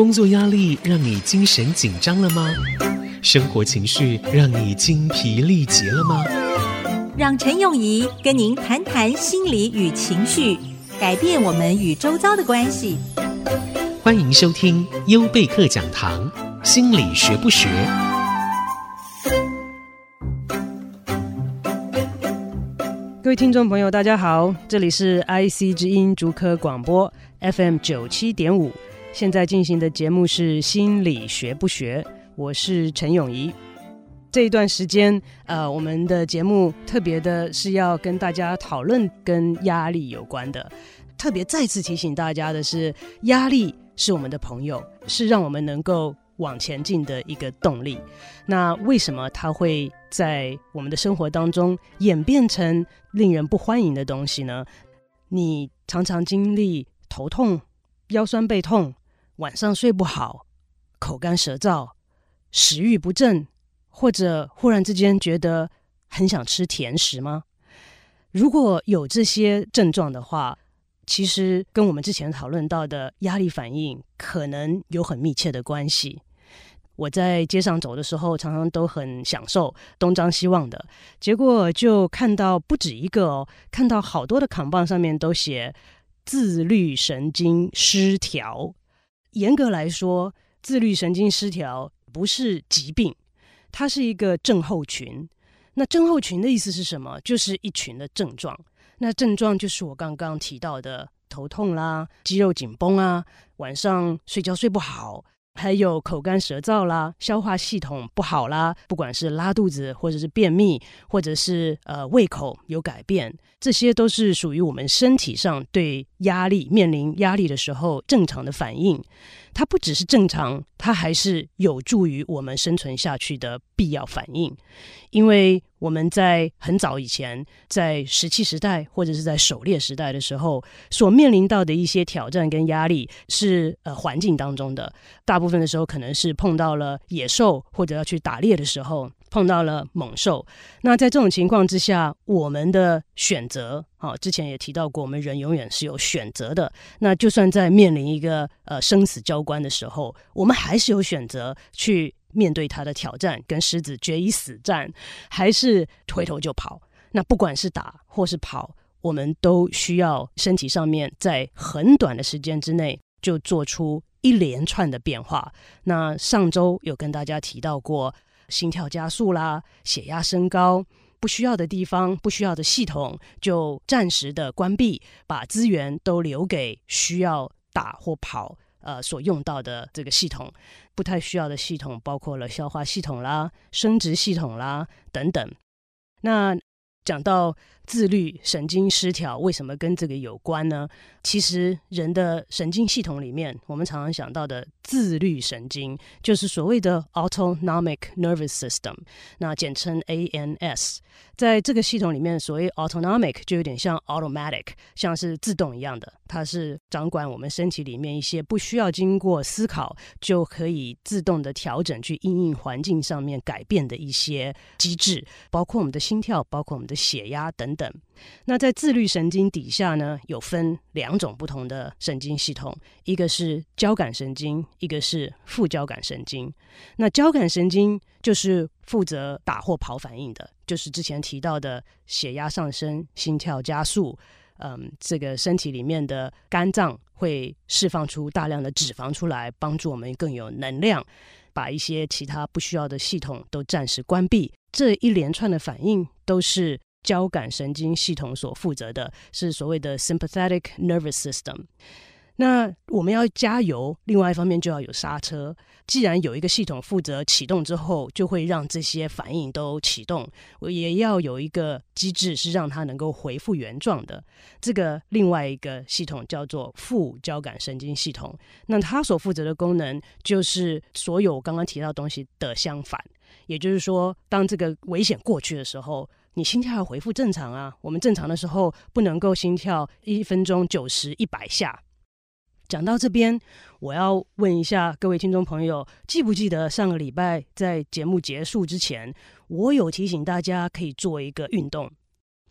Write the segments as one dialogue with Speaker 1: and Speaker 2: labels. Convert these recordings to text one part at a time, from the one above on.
Speaker 1: 工作压力让你精神紧张了吗？生活情绪让你精疲力竭了吗？
Speaker 2: 让陈永仪跟您谈谈心理与情绪，改变我们与周遭的关系。
Speaker 1: 欢迎收听优贝克讲堂，心理学不学？
Speaker 3: 各位听众朋友，大家好，这里是 IC 之音竹科广播 FM 九七点五。现在进行的节目是心理学不学，我是陈永仪。这一段时间，呃，我们的节目特别的是要跟大家讨论跟压力有关的。特别再次提醒大家的是，压力是我们的朋友，是让我们能够往前进的一个动力。那为什么它会在我们的生活当中演变成令人不欢迎的东西呢？你常常经历头痛、腰酸背痛。晚上睡不好，口干舌燥，食欲不振，或者忽然之间觉得很想吃甜食吗？如果有这些症状的话，其实跟我们之前讨论到的压力反应可能有很密切的关系。我在街上走的时候，常常都很享受，东张西望的，结果就看到不止一个哦，看到好多的扛棒上面都写自律神经失调。严格来说，自律神经失调不是疾病，它是一个症候群。那症候群的意思是什么？就是一群的症状。那症状就是我刚刚提到的头痛啦、肌肉紧绷啊、晚上睡觉睡不好。还有口干舌燥啦，消化系统不好啦，不管是拉肚子，或者是便秘，或者是呃胃口有改变，这些都是属于我们身体上对压力，面临压力的时候正常的反应。它不只是正常，它还是有助于我们生存下去的必要反应，因为。我们在很早以前，在石器时代或者是在狩猎时代的时候，所面临到的一些挑战跟压力是呃环境当中的，大部分的时候可能是碰到了野兽或者要去打猎的时候碰到了猛兽。那在这种情况之下，我们的选择，啊，之前也提到过，我们人永远是有选择的。那就算在面临一个呃生死交关的时候，我们还是有选择去。面对他的挑战，跟狮子决一死战，还是回头就跑？那不管是打或是跑，我们都需要身体上面在很短的时间之内就做出一连串的变化。那上周有跟大家提到过，心跳加速啦，血压升高，不需要的地方、不需要的系统就暂时的关闭，把资源都留给需要打或跑。呃，所用到的这个系统，不太需要的系统，包括了消化系统啦、生殖系统啦等等。那讲到自律神经失调，为什么跟这个有关呢？其实人的神经系统里面，我们常常想到的自律神经，就是所谓的 autonomic nervous system，那简称 ANS。在这个系统里面，所谓 autonomic 就有点像 automatic，像是自动一样的，它是掌管我们身体里面一些不需要经过思考就可以自动的调整去应应环境上面改变的一些机制，包括我们的心跳，包括我们的血压等等。那在自律神经底下呢，有分两种不同的神经系统，一个是交感神经，一个是副交感神经。那交感神经就是负责打或跑反应的，就是之前提到的血压上升、心跳加速，嗯，这个身体里面的肝脏会释放出大量的脂肪出来，帮助我们更有能量，把一些其他不需要的系统都暂时关闭。这一连串的反应都是。交感神经系统所负责的是所谓的 sympathetic nervous system。那我们要加油，另外一方面就要有刹车。既然有一个系统负责启动之后，就会让这些反应都启动，我也要有一个机制是让它能够恢复原状的。这个另外一个系统叫做副交感神经系统。那它所负责的功能就是所有刚刚提到东西的相反，也就是说，当这个危险过去的时候。你心跳要恢复正常啊！我们正常的时候不能够心跳一分钟九十一百下。讲到这边，我要问一下各位听众朋友，记不记得上个礼拜在节目结束之前，我有提醒大家可以做一个运动。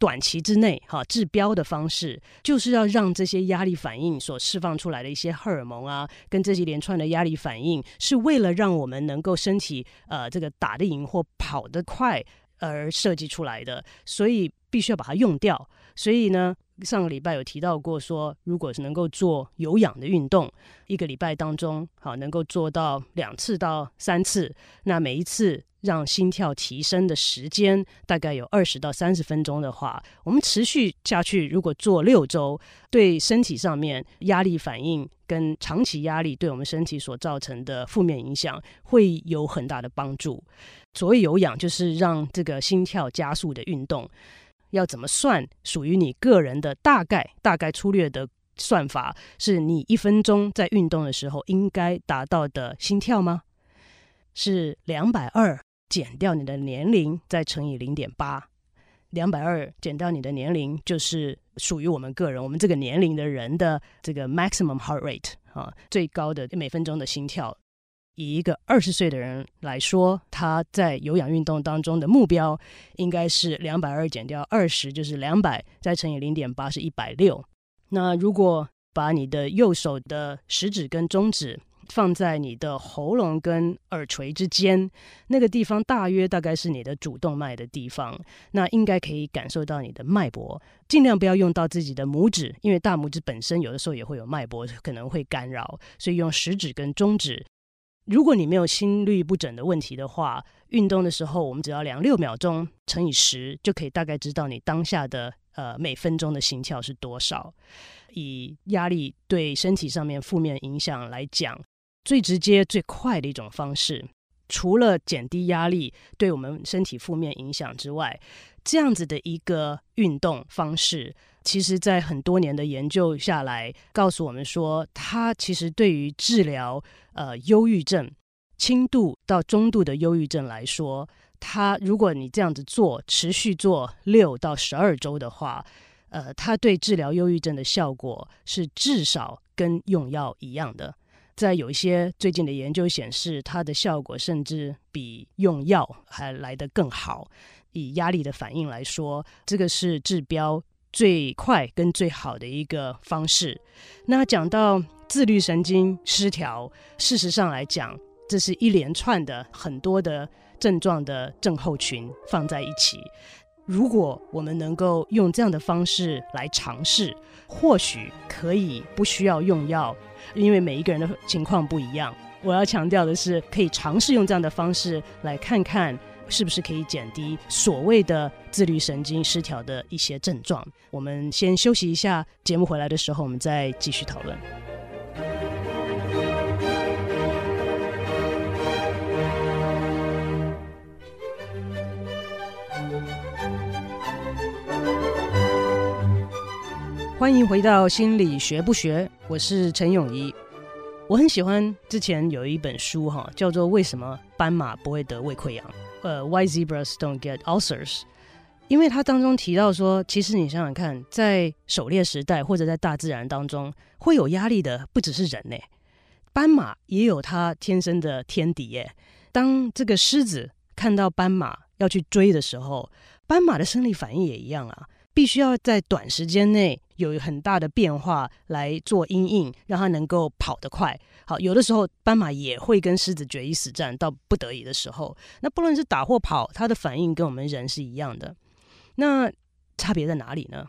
Speaker 3: 短期之内哈治标的方式，就是要让这些压力反应所释放出来的一些荷尔蒙啊，跟这些连串的压力反应，是为了让我们能够身体呃这个打得赢或跑得快而设计出来的，所以必须要把它用掉。所以呢，上个礼拜有提到过说，如果是能够做有氧的运动，一个礼拜当中好能够做到两次到三次，那每一次。让心跳提升的时间大概有二十到三十分钟的话，我们持续下去，如果做六周，对身体上面压力反应跟长期压力对我们身体所造成的负面影响会有很大的帮助。所谓有氧，就是让这个心跳加速的运动，要怎么算？属于你个人的大概，大概粗略的算法，是你一分钟在运动的时候应该达到的心跳吗？是两百二。减掉你的年龄，再乘以零点八，两百二减掉你的年龄，就是属于我们个人，我们这个年龄的人的这个 maximum heart rate 啊，最高的每分钟的心跳。以一个二十岁的人来说，他在有氧运动当中的目标应该是两百二减掉二十，就是两百，再乘以零点八是一百六。那如果把你的右手的食指跟中指，放在你的喉咙跟耳垂之间，那个地方大约大概是你的主动脉的地方，那应该可以感受到你的脉搏。尽量不要用到自己的拇指，因为大拇指本身有的时候也会有脉搏，可能会干扰，所以用食指跟中指。如果你没有心律不整的问题的话，运动的时候我们只要量六秒钟乘以十，就可以大概知道你当下的呃每分钟的心跳是多少。以压力对身体上面负面影响来讲。最直接、最快的一种方式，除了减低压力对我们身体负面影响之外，这样子的一个运动方式，其实在很多年的研究下来，告诉我们说，它其实对于治疗呃忧郁症、轻度到中度的忧郁症来说，它如果你这样子做，持续做六到十二周的话，呃，它对治疗忧郁症的效果是至少跟用药一样的。在有一些最近的研究显示，它的效果甚至比用药还来得更好。以压力的反应来说，这个是治标最快跟最好的一个方式。那讲到自律神经失调，事实上来讲，这是一连串的很多的症状的症候群放在一起。如果我们能够用这样的方式来尝试，或许可以不需要用药。因为每一个人的情况不一样，我要强调的是，可以尝试用这样的方式来看看，是不是可以减低所谓的自律神经失调的一些症状。我们先休息一下，节目回来的时候，我们再继续讨论。欢迎回到心理学不学，我是陈永仪。我很喜欢之前有一本书哈，叫做《为什么斑马不会得胃溃疡》，呃，Why Zebras Don't Get Ulcers。因为它当中提到说，其实你想想看，在狩猎时代或者在大自然当中，会有压力的不只是人呢，斑马也有它天生的天敌耶。当这个狮子看到斑马要去追的时候，斑马的生理反应也一样啊。必须要在短时间内有很大的变化来做因应，让它能够跑得快。好，有的时候斑马也会跟狮子决一死战，到不得已的时候，那不论是打或跑，它的反应跟我们人是一样的。那差别在哪里呢？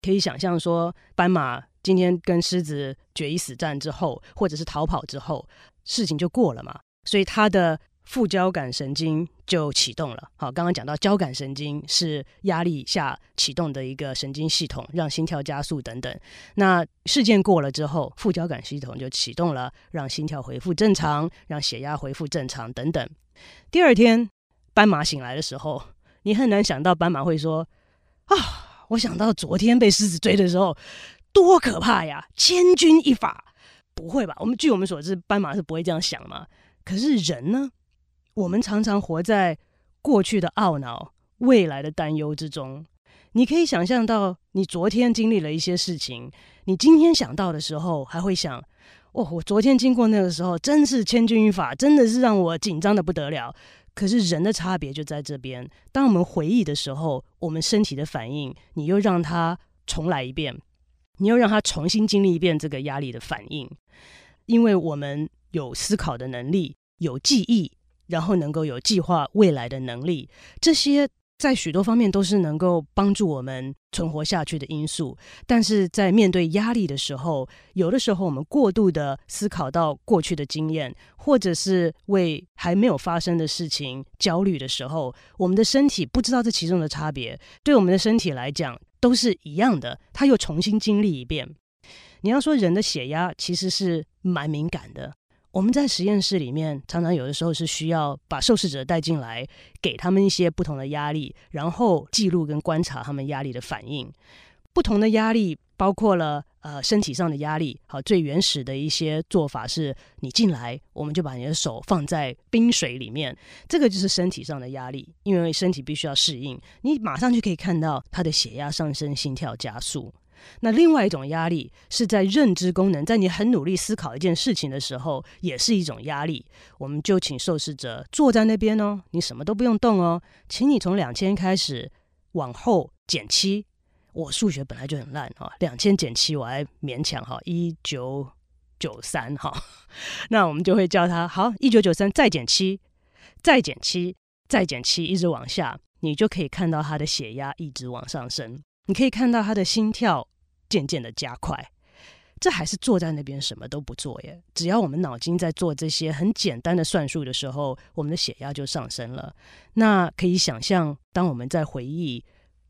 Speaker 3: 可以想象说，斑马今天跟狮子决一死战之后，或者是逃跑之后，事情就过了嘛，所以它的。副交感神经就启动了。好，刚刚讲到交感神经是压力下启动的一个神经系统，让心跳加速等等。那事件过了之后，副交感系统就启动了，让心跳恢复正常，让血压恢复正常等等。第二天，斑马醒来的时候，你很难想到斑马会说：“啊，我想到昨天被狮子追的时候，多可怕呀，千钧一发。”不会吧？我们据我们所知，斑马是不会这样想嘛。可是人呢？我们常常活在过去的懊恼、未来的担忧之中。你可以想象到，你昨天经历了一些事情，你今天想到的时候，还会想：哦，我昨天经过那个时候，真是千钧一发，真的是让我紧张的不得了。可是人的差别就在这边，当我们回忆的时候，我们身体的反应，你又让它重来一遍，你又让它重新经历一遍这个压力的反应，因为我们有思考的能力，有记忆，然后能够有计划未来的能力，这些。在许多方面都是能够帮助我们存活下去的因素，但是在面对压力的时候，有的时候我们过度的思考到过去的经验，或者是为还没有发生的事情焦虑的时候，我们的身体不知道这其中的差别，对我们的身体来讲都是一样的，它又重新经历一遍。你要说人的血压其实是蛮敏感的。我们在实验室里面，常常有的时候是需要把受试者带进来，给他们一些不同的压力，然后记录跟观察他们压力的反应。不同的压力包括了呃身体上的压力。好，最原始的一些做法是，你进来，我们就把你的手放在冰水里面，这个就是身体上的压力，因为身体必须要适应。你马上就可以看到他的血压上升，心跳加速。那另外一种压力是在认知功能，在你很努力思考一件事情的时候，也是一种压力。我们就请受试者坐在那边哦，你什么都不用动哦，请你从两千开始往后减七。我数学本来就很烂哈，两千减七我还勉强哈，一九九三哈。那我们就会叫他好，一九九三再减七，再减七，再减七，一直往下，你就可以看到他的血压一直往上升。你可以看到他的心跳渐渐的加快，这还是坐在那边什么都不做耶。只要我们脑筋在做这些很简单的算术的时候，我们的血压就上升了。那可以想象，当我们在回忆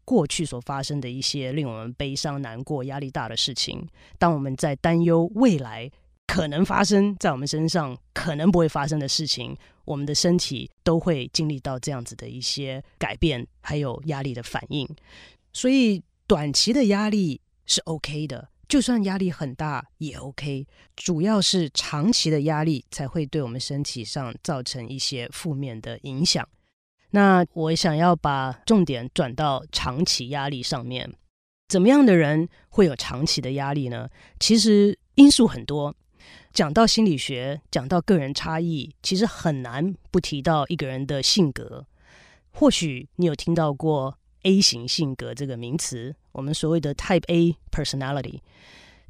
Speaker 3: 过去所发生的一些令我们悲伤、难过、压力大的事情，当我们在担忧未来可能发生在我们身上可能不会发生的事情，我们的身体都会经历到这样子的一些改变，还有压力的反应。所以。短期的压力是 OK 的，就算压力很大也 OK。主要是长期的压力才会对我们身体上造成一些负面的影响。那我想要把重点转到长期压力上面。怎么样的人会有长期的压力呢？其实因素很多。讲到心理学，讲到个人差异，其实很难不提到一个人的性格。或许你有听到过。A 型性格这个名词，我们所谓的 Type A personality，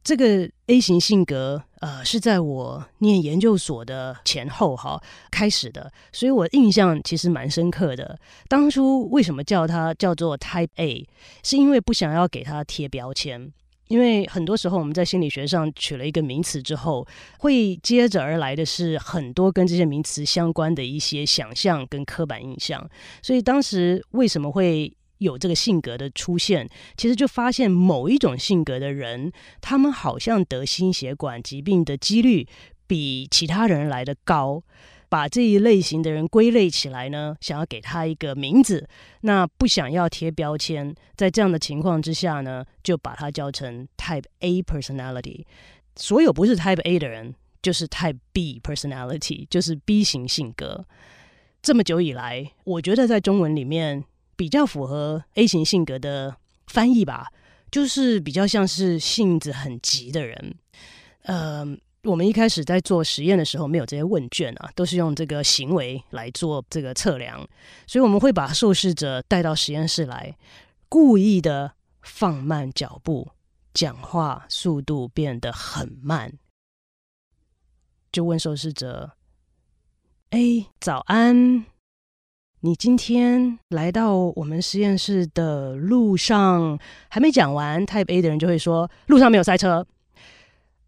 Speaker 3: 这个 A 型性格，呃，是在我念研究所的前后哈开始的，所以我印象其实蛮深刻的。当初为什么叫它叫做 Type A，是因为不想要给它贴标签。因为很多时候我们在心理学上取了一个名词之后，会接着而来的是很多跟这些名词相关的一些想象跟刻板印象。所以当时为什么会有这个性格的出现，其实就发现某一种性格的人，他们好像得心血管疾病的几率比其他人来得高。把这一类型的人归类起来呢，想要给他一个名字，那不想要贴标签，在这样的情况之下呢，就把它叫成 Type A personality。所有不是 Type A 的人，就是 Type B personality，就是 B 型性格。这么久以来，我觉得在中文里面。比较符合 A 型性格的翻译吧，就是比较像是性子很急的人。呃，我们一开始在做实验的时候没有这些问卷啊，都是用这个行为来做这个测量，所以我们会把受试者带到实验室来，故意的放慢脚步，讲话速度变得很慢，就问受试者：“A，早安。”你今天来到我们实验室的路上还没讲完，Type A 的人就会说路上没有塞车，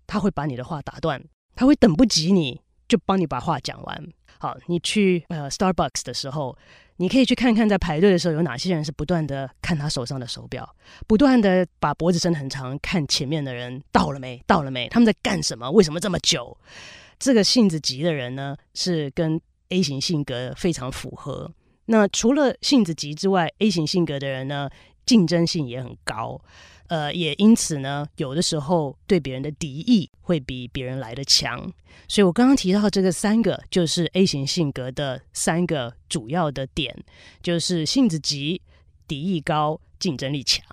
Speaker 3: 他会把你的话打断，他会等不及你就帮你把话讲完。好，你去呃 Starbucks 的时候，你可以去看看在排队的时候有哪些人是不断的看他手上的手表，不断的把脖子伸很长看前面的人到了没，到了没，他们在干什么？为什么这么久？这个性子急的人呢，是跟 A 型性格非常符合。那除了性子急之外，A 型性格的人呢，竞争性也很高，呃，也因此呢，有的时候对别人的敌意会比别人来的强。所以我刚刚提到这个三个，就是 A 型性格的三个主要的点，就是性子急、敌意高、竞争力强。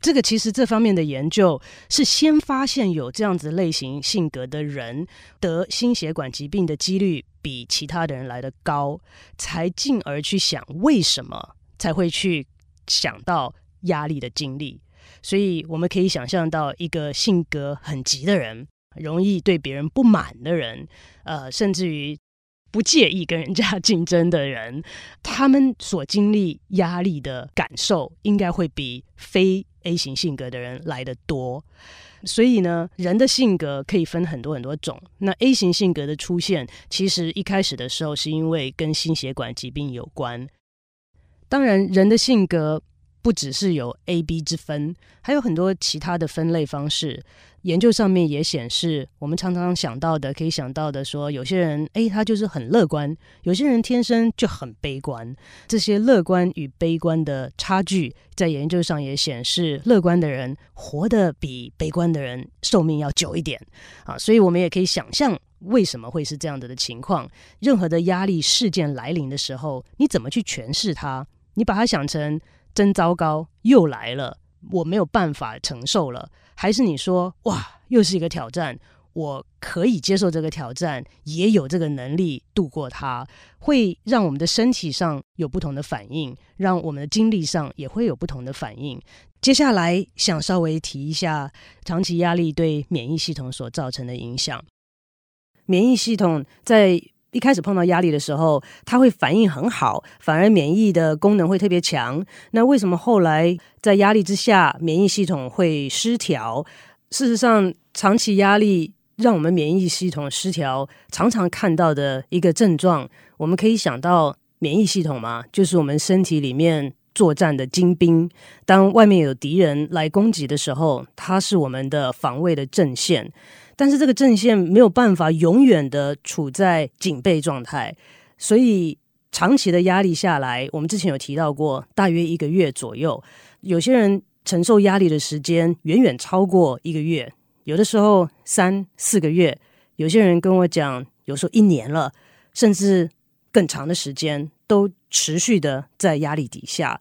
Speaker 3: 这个其实这方面的研究是先发现有这样子类型性格的人得心血管疾病的几率比其他的人来得高，才进而去想为什么才会去想到压力的经历。所以我们可以想象到一个性格很急的人，容易对别人不满的人，呃，甚至于不介意跟人家竞争的人，他们所经历压力的感受，应该会比非 A 型性格的人来的多。所以呢，人的性格可以分很多很多种。那 A 型性格的出现，其实一开始的时候是因为跟心血管疾病有关。当然，人的性格。不只是有 A、B 之分，还有很多其他的分类方式。研究上面也显示，我们常常想到的，可以想到的说，有些人 A 他就是很乐观，有些人天生就很悲观。这些乐观与悲观的差距，在研究上也显示，乐观的人活得比悲观的人寿命要久一点啊。所以我们也可以想象，为什么会是这样子的情况？任何的压力事件来临的时候，你怎么去诠释它？你把它想成。真糟糕，又来了，我没有办法承受了。还是你说，哇，又是一个挑战，我可以接受这个挑战，也有这个能力度过它，会让我们的身体上有不同的反应，让我们的精力上也会有不同的反应。接下来想稍微提一下长期压力对免疫系统所造成的影响。免疫系统在一开始碰到压力的时候，它会反应很好，反而免疫的功能会特别强。那为什么后来在压力之下，免疫系统会失调？事实上，长期压力让我们免疫系统失调，常常看到的一个症状，我们可以想到免疫系统嘛，就是我们身体里面作战的精兵。当外面有敌人来攻击的时候，它是我们的防卫的阵线。但是这个阵线没有办法永远的处在警备状态，所以长期的压力下来，我们之前有提到过，大约一个月左右，有些人承受压力的时间远远超过一个月，有的时候三四个月，有些人跟我讲，有时候一年了，甚至更长的时间都持续的在压力底下。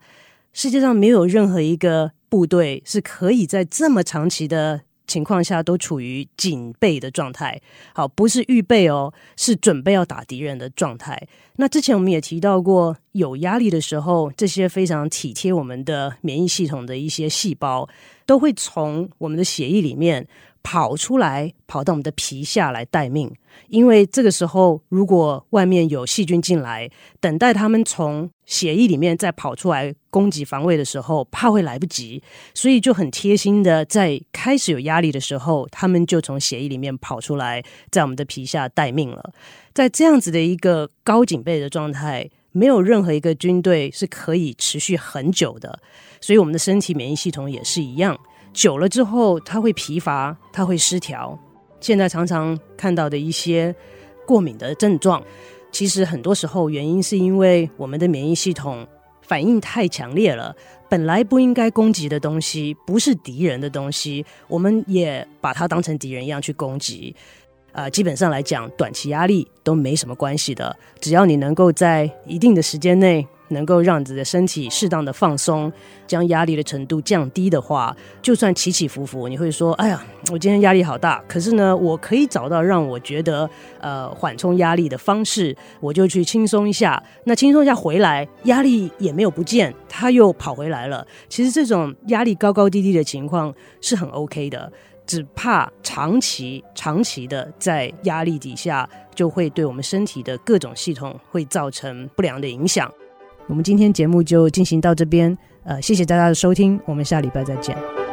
Speaker 3: 世界上没有任何一个部队是可以在这么长期的。情况下都处于警备的状态，好，不是预备哦，是准备要打敌人的状态。那之前我们也提到过，有压力的时候，这些非常体贴我们的免疫系统的一些细胞，都会从我们的血液里面跑出来，跑到我们的皮下来待命。因为这个时候，如果外面有细菌进来，等待他们从血液里面再跑出来攻击防卫的时候，怕会来不及，所以就很贴心的，在开始有压力的时候，他们就从血液里面跑出来，在我们的皮下待命了。在这样子的一个高警备的状态，没有任何一个军队是可以持续很久的，所以我们的身体免疫系统也是一样，久了之后，它会疲乏，它会失调。现在常常看到的一些过敏的症状，其实很多时候原因是因为我们的免疫系统反应太强烈了。本来不应该攻击的东西，不是敌人的东西，我们也把它当成敌人一样去攻击。呃，基本上来讲，短期压力都没什么关系的，只要你能够在一定的时间内。能够让自己的身体适当的放松，将压力的程度降低的话，就算起起伏伏，你会说：“哎呀，我今天压力好大。”可是呢，我可以找到让我觉得呃缓冲压力的方式，我就去轻松一下。那轻松一下回来，压力也没有不见，它又跑回来了。其实这种压力高高低低的情况是很 OK 的，只怕长期长期的在压力底下，就会对我们身体的各种系统会造成不良的影响。我们今天节目就进行到这边，呃，谢谢大家的收听，我们下礼拜再见。